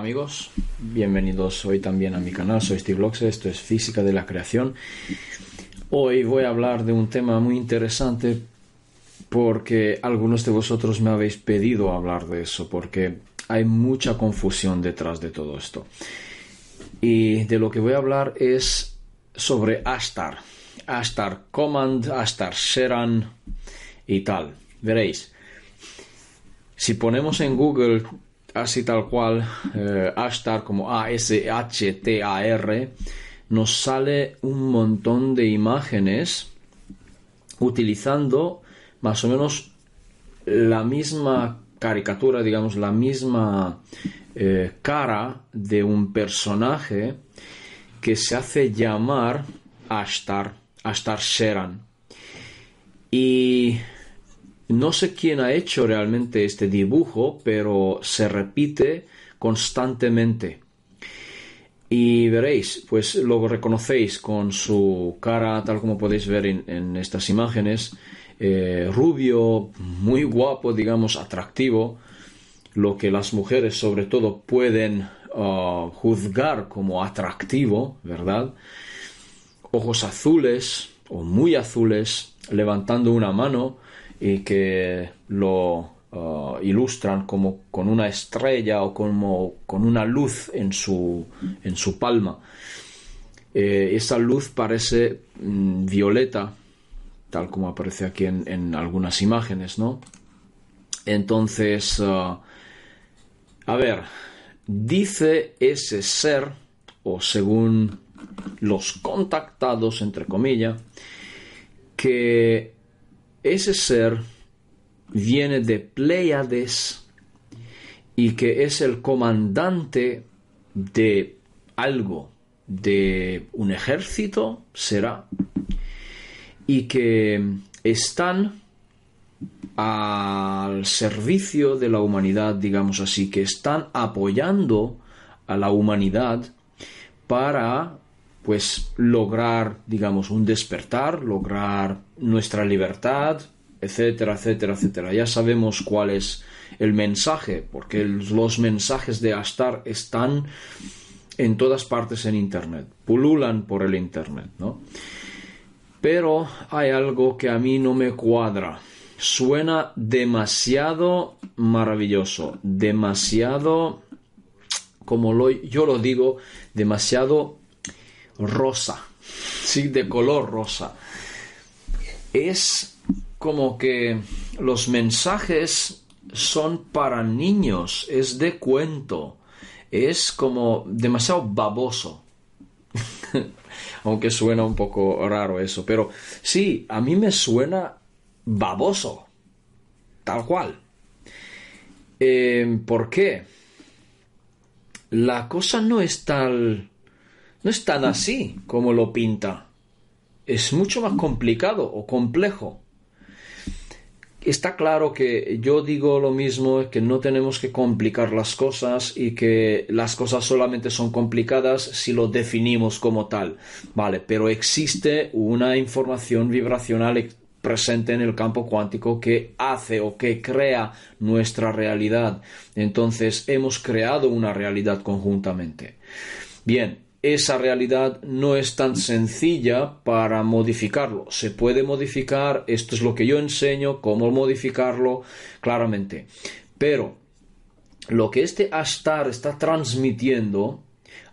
Amigos, bienvenidos hoy también a mi canal, soy Steve esto es Física de la Creación. Hoy voy a hablar de un tema muy interesante porque algunos de vosotros me habéis pedido hablar de eso, porque hay mucha confusión detrás de todo esto. Y de lo que voy a hablar es sobre Astar, Astar Command, Astar Sheran y tal. Veréis, si ponemos en Google así tal cual, eh, Ashtar como A-S-H-T-A-R, nos sale un montón de imágenes utilizando más o menos la misma caricatura, digamos, la misma eh, cara de un personaje que se hace llamar Ashtar, Ashtar Sheran. Y no sé quién ha hecho realmente este dibujo, pero se repite constantemente. Y veréis, pues lo reconocéis con su cara, tal como podéis ver en, estas imágenes, eh, rubio, muy guapo, digamos, atractivo, lo que las mujeres sobre todo pueden uh, juzgar como atractivo, ¿verdad? Ojos azules o muy azules, levantando una mano, y que lo uh, ilustran como con una estrella o como con una luz en su, en su palma. Eh, esa luz parece mm, violeta, tal como aparece aquí en, algunas imágenes, ¿no? Entonces, uh, a ver, dice ese ser, o según los contactados, entre comillas, que ese ser viene de Pleiades y que es el comandante de algo, de un ejército, será, y que están al servicio de la humanidad, digamos así, que están apoyando a la humanidad para pues lograr, digamos, un despertar, lograr nuestra libertad, etcétera, etcétera, etcétera. Ya sabemos cuál es el mensaje, porque los mensajes de Astar están en todas partes en Internet, pululan por el Internet, ¿no? Pero hay algo que a mí no me cuadra. Suena demasiado maravilloso, demasiado, como yo lo digo, demasiado rosa, sí, de color rosa. Es como que los mensajes son para niños, es de cuento, es como demasiado baboso. Aunque suena un poco raro eso, pero sí, a mí me suena baboso, tal cual. Eh, ¿Por qué? La cosa no es tal no es tan así como lo pinta. Es mucho más complicado o complejo. Está claro que yo digo lo mismo, que no tenemos que complicar las cosas y que las cosas solamente son complicadas si lo definimos como tal. Vale, pero existe una información vibracional presente en el campo cuántico que hace o que crea nuestra realidad. Entonces hemos creado una realidad conjuntamente. Bien, esa realidad no es tan sencilla para modificarlo. Se puede modificar, esto es lo que yo enseño, cómo modificarlo claramente. Pero lo que este Astar está transmitiendo,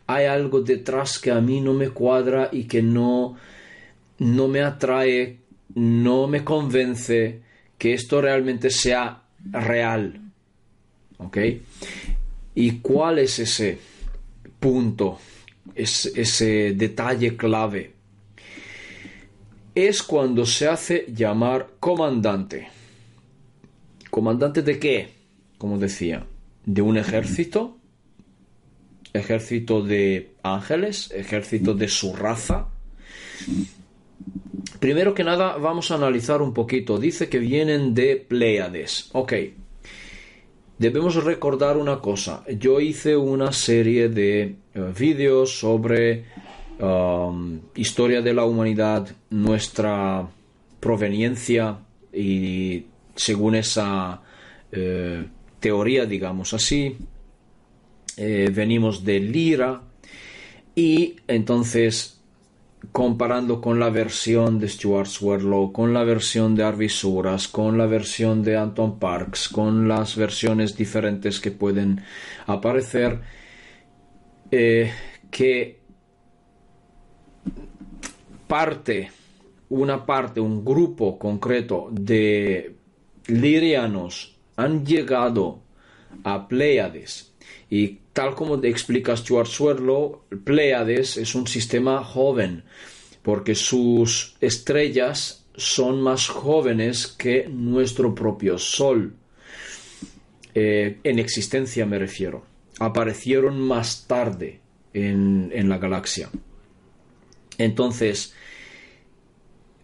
hay algo detrás que a mí no me cuadra y que no, no me atrae, no me convence que esto realmente sea real. ¿Ok? ¿Y cuál es ese punto? Es, ese detalle clave, es cuando se hace llamar comandante. ¿Comandante de qué? Como decía, de un ejército, ejército de ángeles, ejército de su raza. Primero que nada, vamos a analizar un poquito. Dice que vienen de Pleiades. Ok, debemos recordar una cosa. Yo hice una serie de eh, vídeos sobre um, historia de la humanidad, nuestra proveniencia y según esa eh, teoría, digamos así, eh, venimos de Lira y entonces comparando con la versión de Stuart Swirlow, con la versión de Arvisuras, con la versión de Anton Parks, con las versiones diferentes que pueden aparecer, eh, que parte, una parte, un grupo concreto de lirianos han llegado a Pleiades y tal como explica Stuart Swirlow, Pleiades es un sistema joven porque sus estrellas son más jóvenes que nuestro propio Sol. Eh, en existencia me refiero. Aparecieron más tarde en, en la galaxia. Entonces,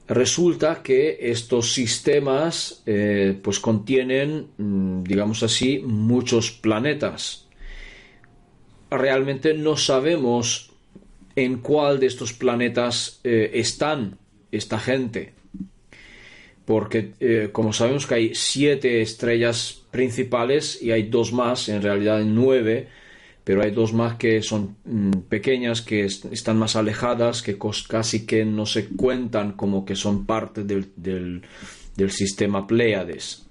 resulta que estos sistemas eh, pues contienen, mm, digamos así, muchos planetas. Realmente no sabemos en cuál de estos planetas eh, están esta gente. Porque eh, como sabemos que hay siete estrellas principales y hay dos más, en realidad hay nueve, pero hay dos más que son mm, pequeñas, que están más alejadas, que casi que no se cuentan como que son parte del, del, sistema Pleiades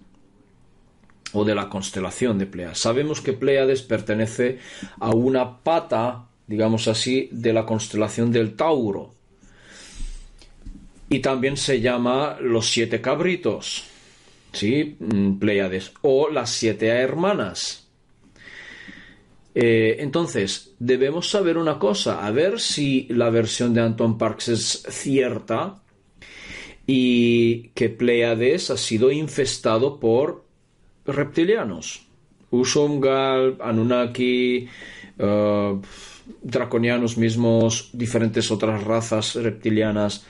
o de la constelación de Pleiades. Sabemos que Pleiades pertenece a una pata, digamos así, de la constelación del Tauro. Y también se llama los siete cabritos, ¿sí? Mm, Pleiades, o las siete hermanas eh, entonces, debemos saber una cosa, a ver si la versión de Anton Parks es cierta y que Pleiades ha sido infestado por reptilianos. Usumgal, Anunnaki, uh, draconianos mismos, diferentes otras razas reptilianas,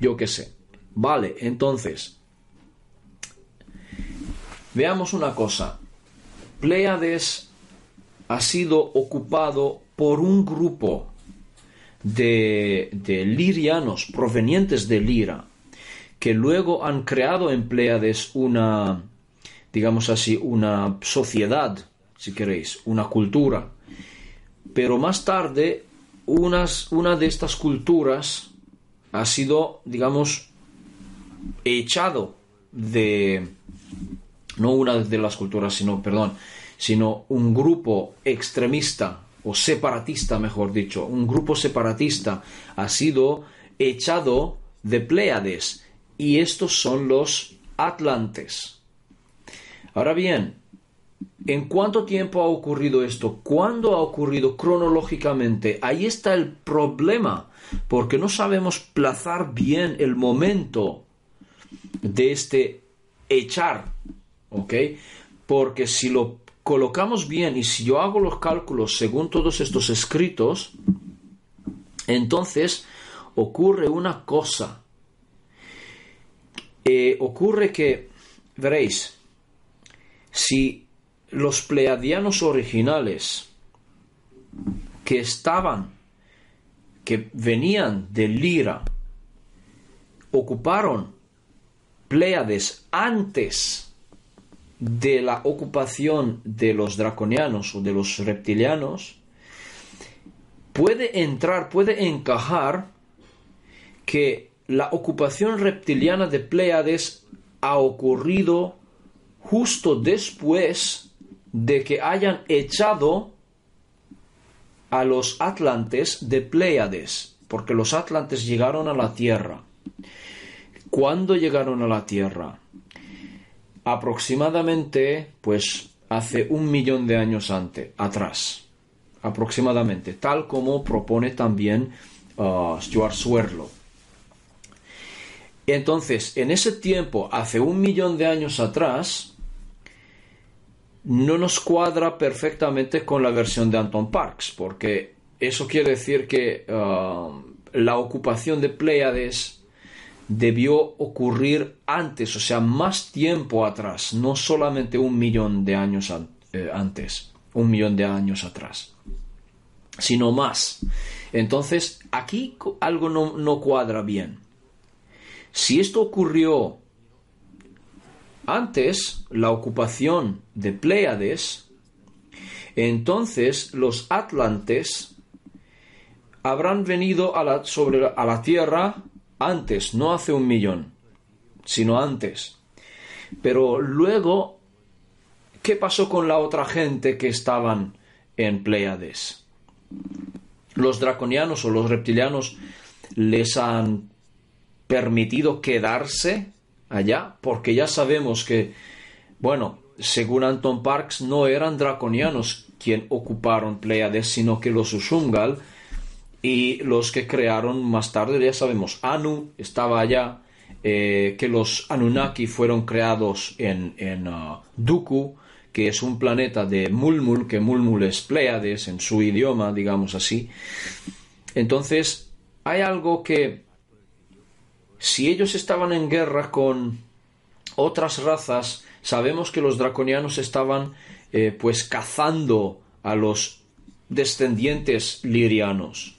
yo qué sé. Vale, entonces, veamos una cosa. Pleiades ha sido ocupado por un grupo de, lirianos provenientes de Lira, que luego han creado en Pleiades una, digamos así, una sociedad, si queréis, una cultura. Pero más tarde, unas, una de estas culturas ha sido, digamos, echado de... No una de las culturas, sino, perdón, sino un grupo extremista o separatista, mejor dicho, un grupo separatista ha sido echado de Pléades y estos son los Atlantes. Ahora bien, ¿en cuánto tiempo ha ocurrido esto? ¿Cuándo ha ocurrido cronológicamente? Ahí está el problema, porque no sabemos plazar bien el momento de este echar, ¿ok? Porque si lo colocamos bien y si yo hago los cálculos según todos estos escritos, entonces ocurre una cosa. Eh, ocurre que, veréis, si los pleiadianos originales que estaban, que venían de Lira, ocuparon Pleiades antes de la ocupación de los draconianos o de los reptilianos, puede entrar, puede encajar que la ocupación reptiliana de Pleiades ha ocurrido justo después de que hayan echado a los atlantes de Pleiades, porque los atlantes llegaron a la Tierra. ¿Cuándo llegaron a la Tierra? aproximadamente, pues, hace un millón de años antes, atrás, aproximadamente, tal como propone también uh, Stuart Swirlow. Entonces, en ese tiempo, hace un millón de años atrás, no nos cuadra perfectamente con la versión de Anton Parks, porque eso quiere decir que uh, la ocupación de Pleiades debió ocurrir antes, o sea, más tiempo atrás, no solamente un millón de años eh, antes, un millón de años atrás, sino más. Entonces, aquí algo no, no cuadra bien. Si esto ocurrió antes, la ocupación de Pleiades, entonces los atlantes habrán venido a la, sobre a la tierra antes, no hace un millón, sino antes. Pero luego, ¿qué pasó con la otra gente que estaban en Pleiades? Los draconianos o los reptilianos les han permitido quedarse allá, porque ya sabemos que, bueno, según Anton Parks, no eran draconianos quien ocuparon Pleiades, sino que los Ushungal y los que crearon más tarde, ya sabemos, Anu estaba allá, eh, que los Anunnaki fueron creados en, en uh, Duku, que es un planeta de Mulmul, que Mulmul es Pleiades en su idioma, digamos así. Entonces, hay algo que, si ellos estaban en guerra con otras razas, sabemos que los draconianos estaban eh, pues cazando a los descendientes lirianos.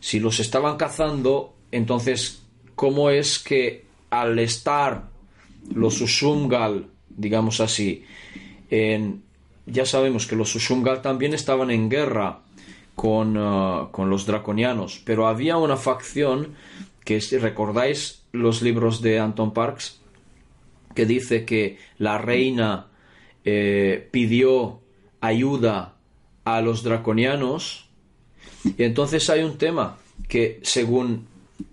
Si los estaban cazando, entonces, ¿cómo es que al estar los Ushungal, digamos así, en, ya sabemos que los Ushungal también estaban en guerra con, uh, con los draconianos, pero había una facción que, si recordáis los libros de Anton Parks, que dice que la reina eh, pidió ayuda a los draconianos. Y entonces hay un tema que según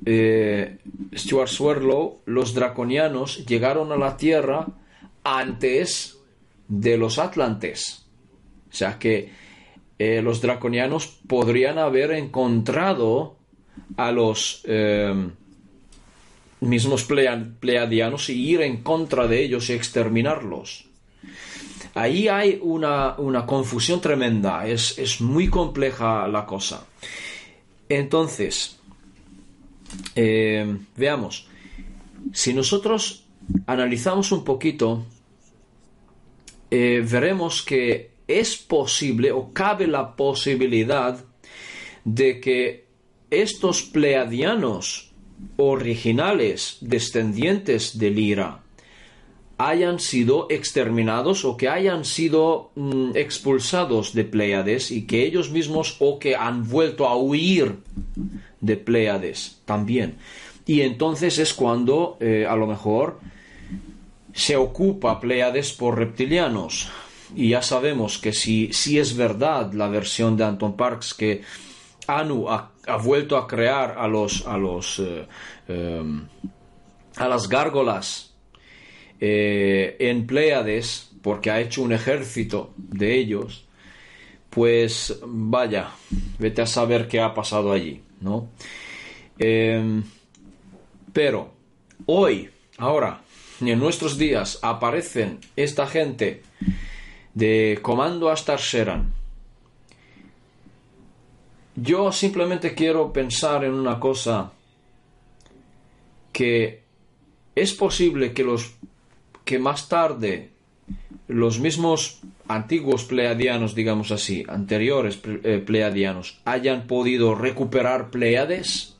eh, Stuart Swirlow, los draconianos llegaron a la Tierra antes de los atlantes. O sea que eh, los draconianos podrían haber encontrado a los mismos pleiadianos y ir en contra de ellos y exterminarlos. Ahí hay una, confusión tremenda, es, muy compleja la cosa. Entonces, eh, veamos, si nosotros analizamos un poquito, eh, veremos que es posible o cabe la posibilidad de que estos pleiadianos originales descendientes de Lira hayan sido exterminados o que hayan sido mm, expulsados de Pleiades y que ellos mismos o que han vuelto a huir de Pleiades también. Y entonces es cuando eh, a lo mejor se ocupa Pleiades por reptilianos. Y ya sabemos que si, si es verdad la versión de Anton Parks que Anu vuelto a crear a los a los eh, em, a las gárgolas eh, en Pleiades porque ha hecho un ejército de ellos pues vaya vete a saber qué ha pasado allí no em, pero hoy ahora en nuestros días aparecen esta gente de Comando Astar Sheran yo simplemente quiero pensar en una cosa que es posible que los que más tarde los mismos antiguos pleiadianos, digamos así, anteriores eh, pleiadianos, hayan podido recuperar Pleiades.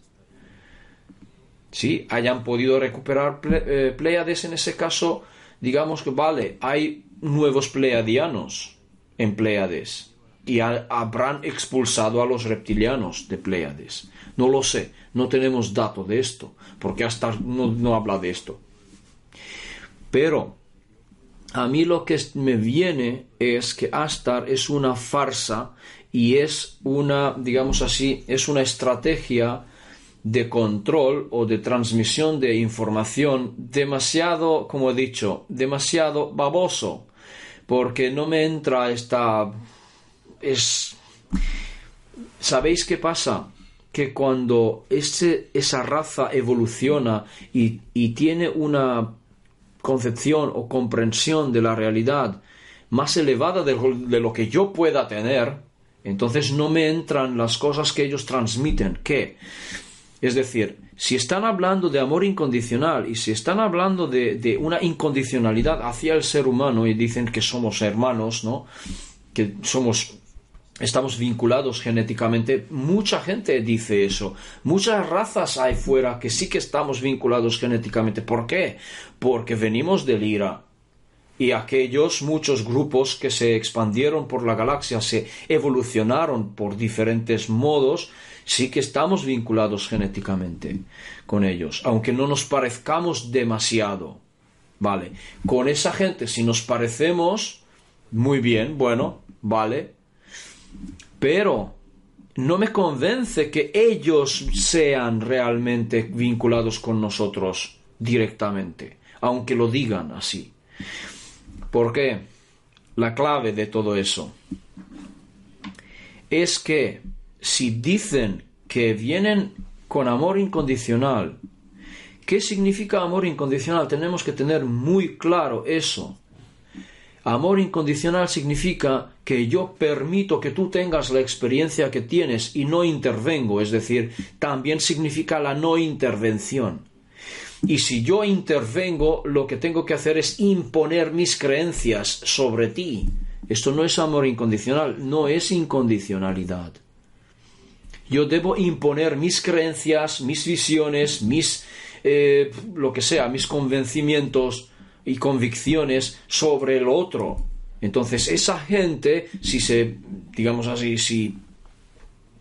Sí, hayan podido recuperar eh, Pleiades en ese caso, digamos que vale, hay nuevos pleiadianos en Pleiades y habrán expulsado a los reptilianos de Pleiades. No lo sé, no tenemos dato de esto, porque hasta no, no habla de esto. Pero a mí lo que me viene es que Astar es una farsa y es una, digamos así, es una estrategia de control o de transmisión de información demasiado, como he dicho, demasiado baboso, porque no me entra esta es... ¿Sabéis qué pasa? Que cuando ese, esa raza evoluciona y, y tiene una concepción o comprensión de la realidad más elevada de, de, lo que yo pueda tener, entonces no me entran las cosas que ellos transmiten. ¿Qué? Es decir, si están hablando de amor incondicional y si están hablando de, de, una incondicionalidad hacia el ser humano y dicen que somos hermanos, ¿no? Que somos estamos vinculados genéticamente. Mucha gente dice eso. Muchas razas hay fuera que sí que estamos vinculados genéticamente. ¿Por qué? Porque venimos del Ira. y aquellos muchos grupos que se expandieron por la galaxia, se evolucionaron por diferentes modos, sí que estamos vinculados genéticamente con ellos, aunque no nos parezcamos demasiado. Vale, con esa gente si nos parecemos, muy bien, bueno, vale, pero no me convence que ellos sean realmente vinculados con nosotros directamente, aunque lo digan así. ¿Por qué? La clave de todo eso es que si dicen que vienen con amor incondicional, ¿qué significa amor incondicional? Tenemos que tener muy claro eso. Amor incondicional significa que yo permito que tú tengas la experiencia que tienes y no intervengo, es decir, también significa la no intervención. Y si yo intervengo, lo que tengo que hacer es imponer mis creencias sobre ti. Esto no es amor incondicional, no es incondicionalidad. Yo debo imponer mis creencias, mis visiones, mis, eh, lo que sea, mis convencimientos y convicciones sobre el otro. Entonces, esa gente, si se, digamos así, si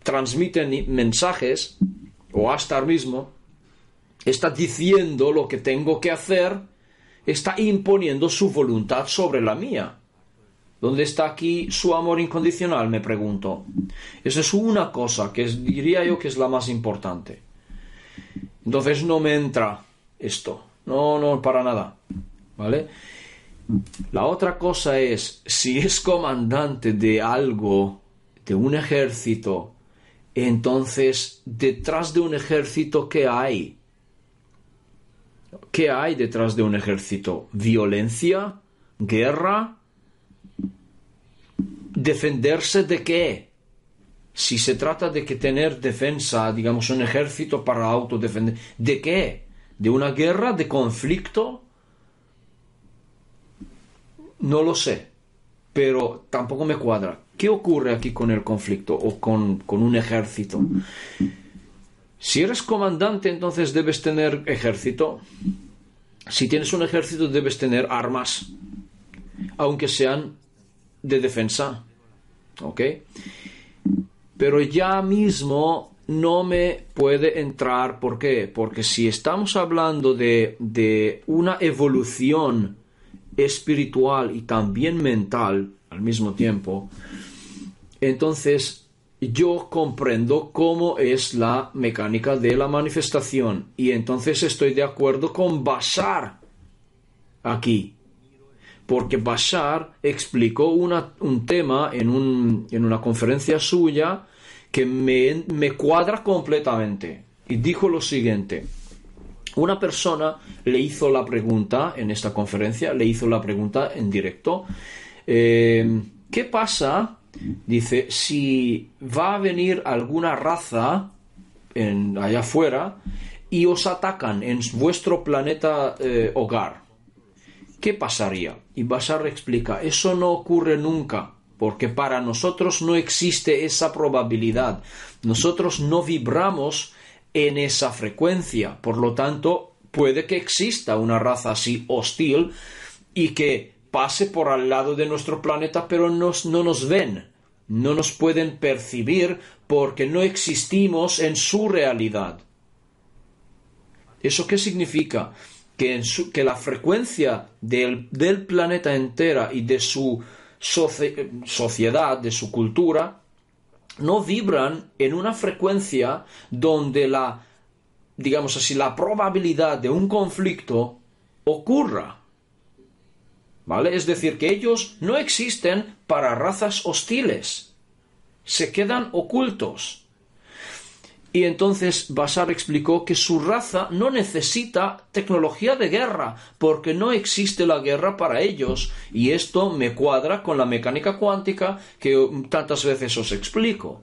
transmiten mensajes, o hasta el mismo, está diciendo lo que tengo que hacer, está imponiendo su voluntad sobre la mía. ¿Dónde está aquí su amor incondicional? Me pregunto. Esa es una cosa que diría yo que es la más importante. Entonces no me entra esto. No, no, para nada. ¿Vale? La otra cosa es, si es comandante de algo, de un ejército, entonces detrás de un ejército, ¿qué hay? ¿Qué hay detrás de un ejército? ¿Violencia? ¿Guerra? ¿Defenderse de qué? Si se trata de que tener defensa, digamos, un ejército para autodefender, ¿de qué? ¿De una guerra? ¿De conflicto? No lo sé, pero tampoco me cuadra. ¿Qué ocurre aquí con el conflicto o con, con un ejército? Si eres comandante, entonces debes tener ejército. Si tienes un ejército, debes tener armas, aunque sean de defensa. ¿Ok? Pero ya mismo no me puede entrar. ¿Por qué? Porque si estamos hablando de, de una evolución espiritual y también mental al mismo tiempo, entonces yo comprendo cómo es la mecánica de la manifestación y entonces estoy de acuerdo con Bashar aquí. Porque Bashar explicó un tema en, una conferencia suya que me, me cuadra completamente. Y dijo lo siguiente. Una persona le hizo la pregunta en esta conferencia, le hizo la pregunta en directo, eh, ¿qué pasa Dice, si va a venir alguna raza allá afuera y os atacan en vuestro planeta eh, hogar, ¿qué pasaría? Y Basar explica, eso no ocurre nunca, porque para nosotros no existe esa probabilidad. Nosotros no vibramos en esa frecuencia, por lo tanto, puede que exista una raza así hostil y que pase por al lado de nuestro planeta, pero no nos ven, no nos pueden percibir porque no existimos en su realidad. ¿Eso qué significa? Que, que la frecuencia del, del, planeta entera y de su sociedad, de su cultura, no vibran en una frecuencia donde la, digamos así, la probabilidad de un conflicto ocurra. ¿Vale? Es decir, que ellos no existen para razas hostiles. Se quedan ocultos. Y entonces Basar explicó que su raza no necesita tecnología de guerra, porque no existe la guerra para ellos. Y esto me cuadra con la mecánica cuántica que tantas veces os explico.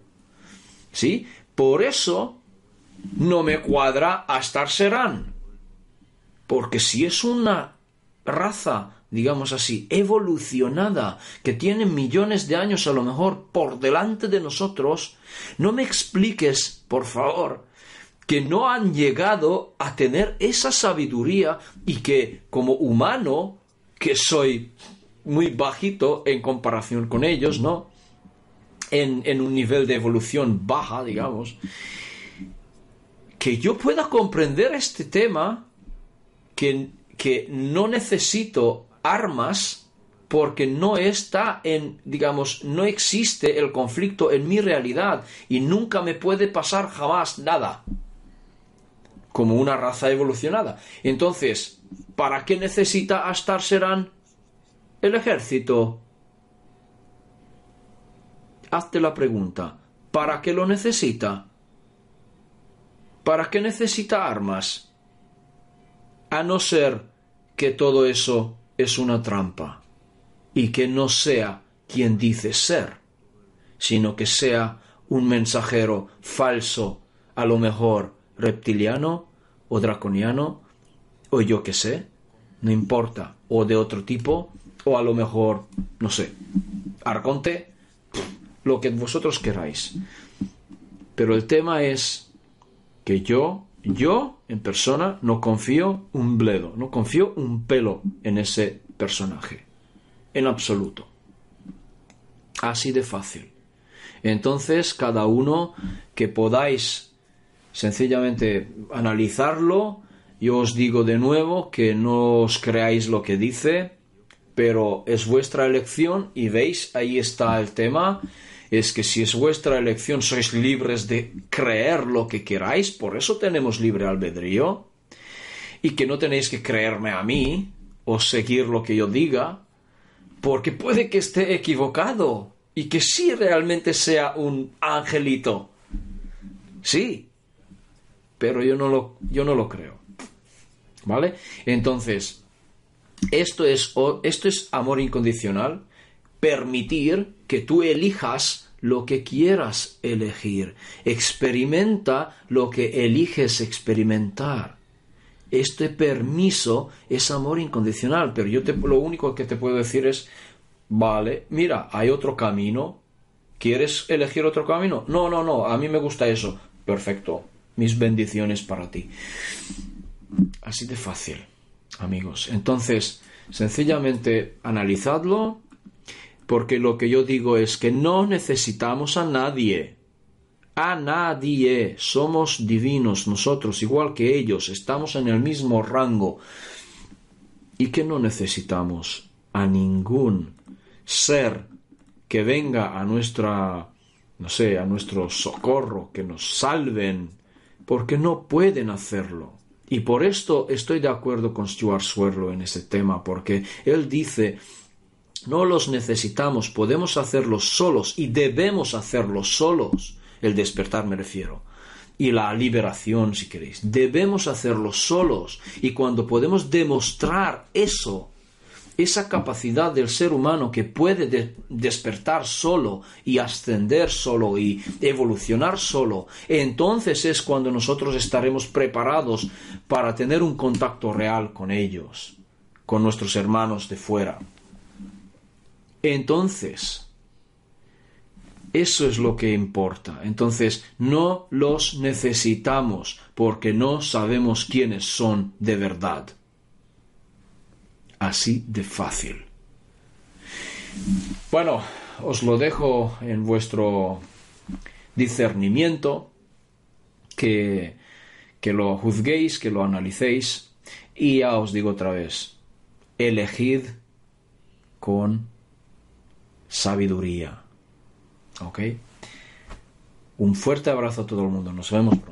¿Sí? Por eso no me cuadra Astar Serán. Porque si es una raza digamos así, evolucionada, que tiene millones de años a lo mejor por delante de nosotros, no me expliques, por favor, que no han llegado a tener esa sabiduría y que como humano que soy muy bajito en comparación con ellos, ¿no? En, en un nivel de evolución baja, digamos. Que yo pueda comprender este tema, que, que no necesito armas porque no está en, digamos, no existe el conflicto en mi realidad y nunca me puede pasar jamás nada como una raza evolucionada. Entonces, ¿para qué necesita Astar Serán el ejército? Hazte la pregunta, ¿para qué lo necesita? ¿Para qué necesita armas? A no ser que todo eso es una trampa y que no sea quien dice ser, sino que sea un mensajero falso, a lo mejor reptiliano o draconiano, o yo qué sé, no importa, o de otro tipo, o a lo mejor, no sé, arconte, lo que vosotros queráis. Pero el tema es que yo, yo en persona, no confío un bledo, no confío un pelo en ese personaje en absoluto. Así de fácil. Entonces, cada uno que podáis sencillamente analizarlo, yo os digo de nuevo que no os creáis lo que dice, pero es vuestra elección y veis, ahí está el tema, es que si es vuestra elección sois libres de creer lo que queráis, por eso tenemos libre albedrío, y que no tenéis que creerme a mí o seguir lo que yo diga, porque puede que esté equivocado y que sí realmente sea un angelito. Sí, pero yo no lo, yo no lo creo. ¿Vale? Entonces, esto es, esto es amor incondicional, permitir que tú elijas lo que quieras elegir, experimenta lo que eliges experimentar este permiso es amor incondicional, pero yo lo único que te puedo decir es, vale, mira, hay otro camino, ¿quieres elegir otro camino? No, no, no, a mí me gusta eso. Perfecto, mis bendiciones para ti. Así de fácil, amigos. Entonces, sencillamente analizadlo, porque lo que yo digo es que no necesitamos a nadie a nadie. Somos divinos nosotros, igual que ellos, estamos en el mismo rango. Y que no necesitamos a ningún ser que venga a nuestra, no sé, a nuestro socorro, que nos salven, porque no pueden hacerlo. Y por esto estoy de acuerdo con Stuart Swirlo en ese tema, porque él dice no los necesitamos, podemos hacerlos solos y debemos hacerlos solos el despertar me refiero, y la liberación, si queréis. Debemos hacerlo solos y cuando podemos demostrar eso, esa capacidad del ser humano que puede despertar solo y ascender solo y evolucionar solo, entonces es cuando nosotros estaremos preparados para tener un contacto real con ellos, con nuestros hermanos de fuera. Entonces, eso es lo que importa. Entonces, no los necesitamos porque no sabemos quiénes son de verdad. Así de fácil. Bueno, os lo dejo en vuestro discernimiento, que, que lo juzguéis, que lo analicéis, y ya os digo otra vez, elegid con sabiduría. ¿Ok? Un fuerte abrazo a todo el mundo. Nos vemos pronto.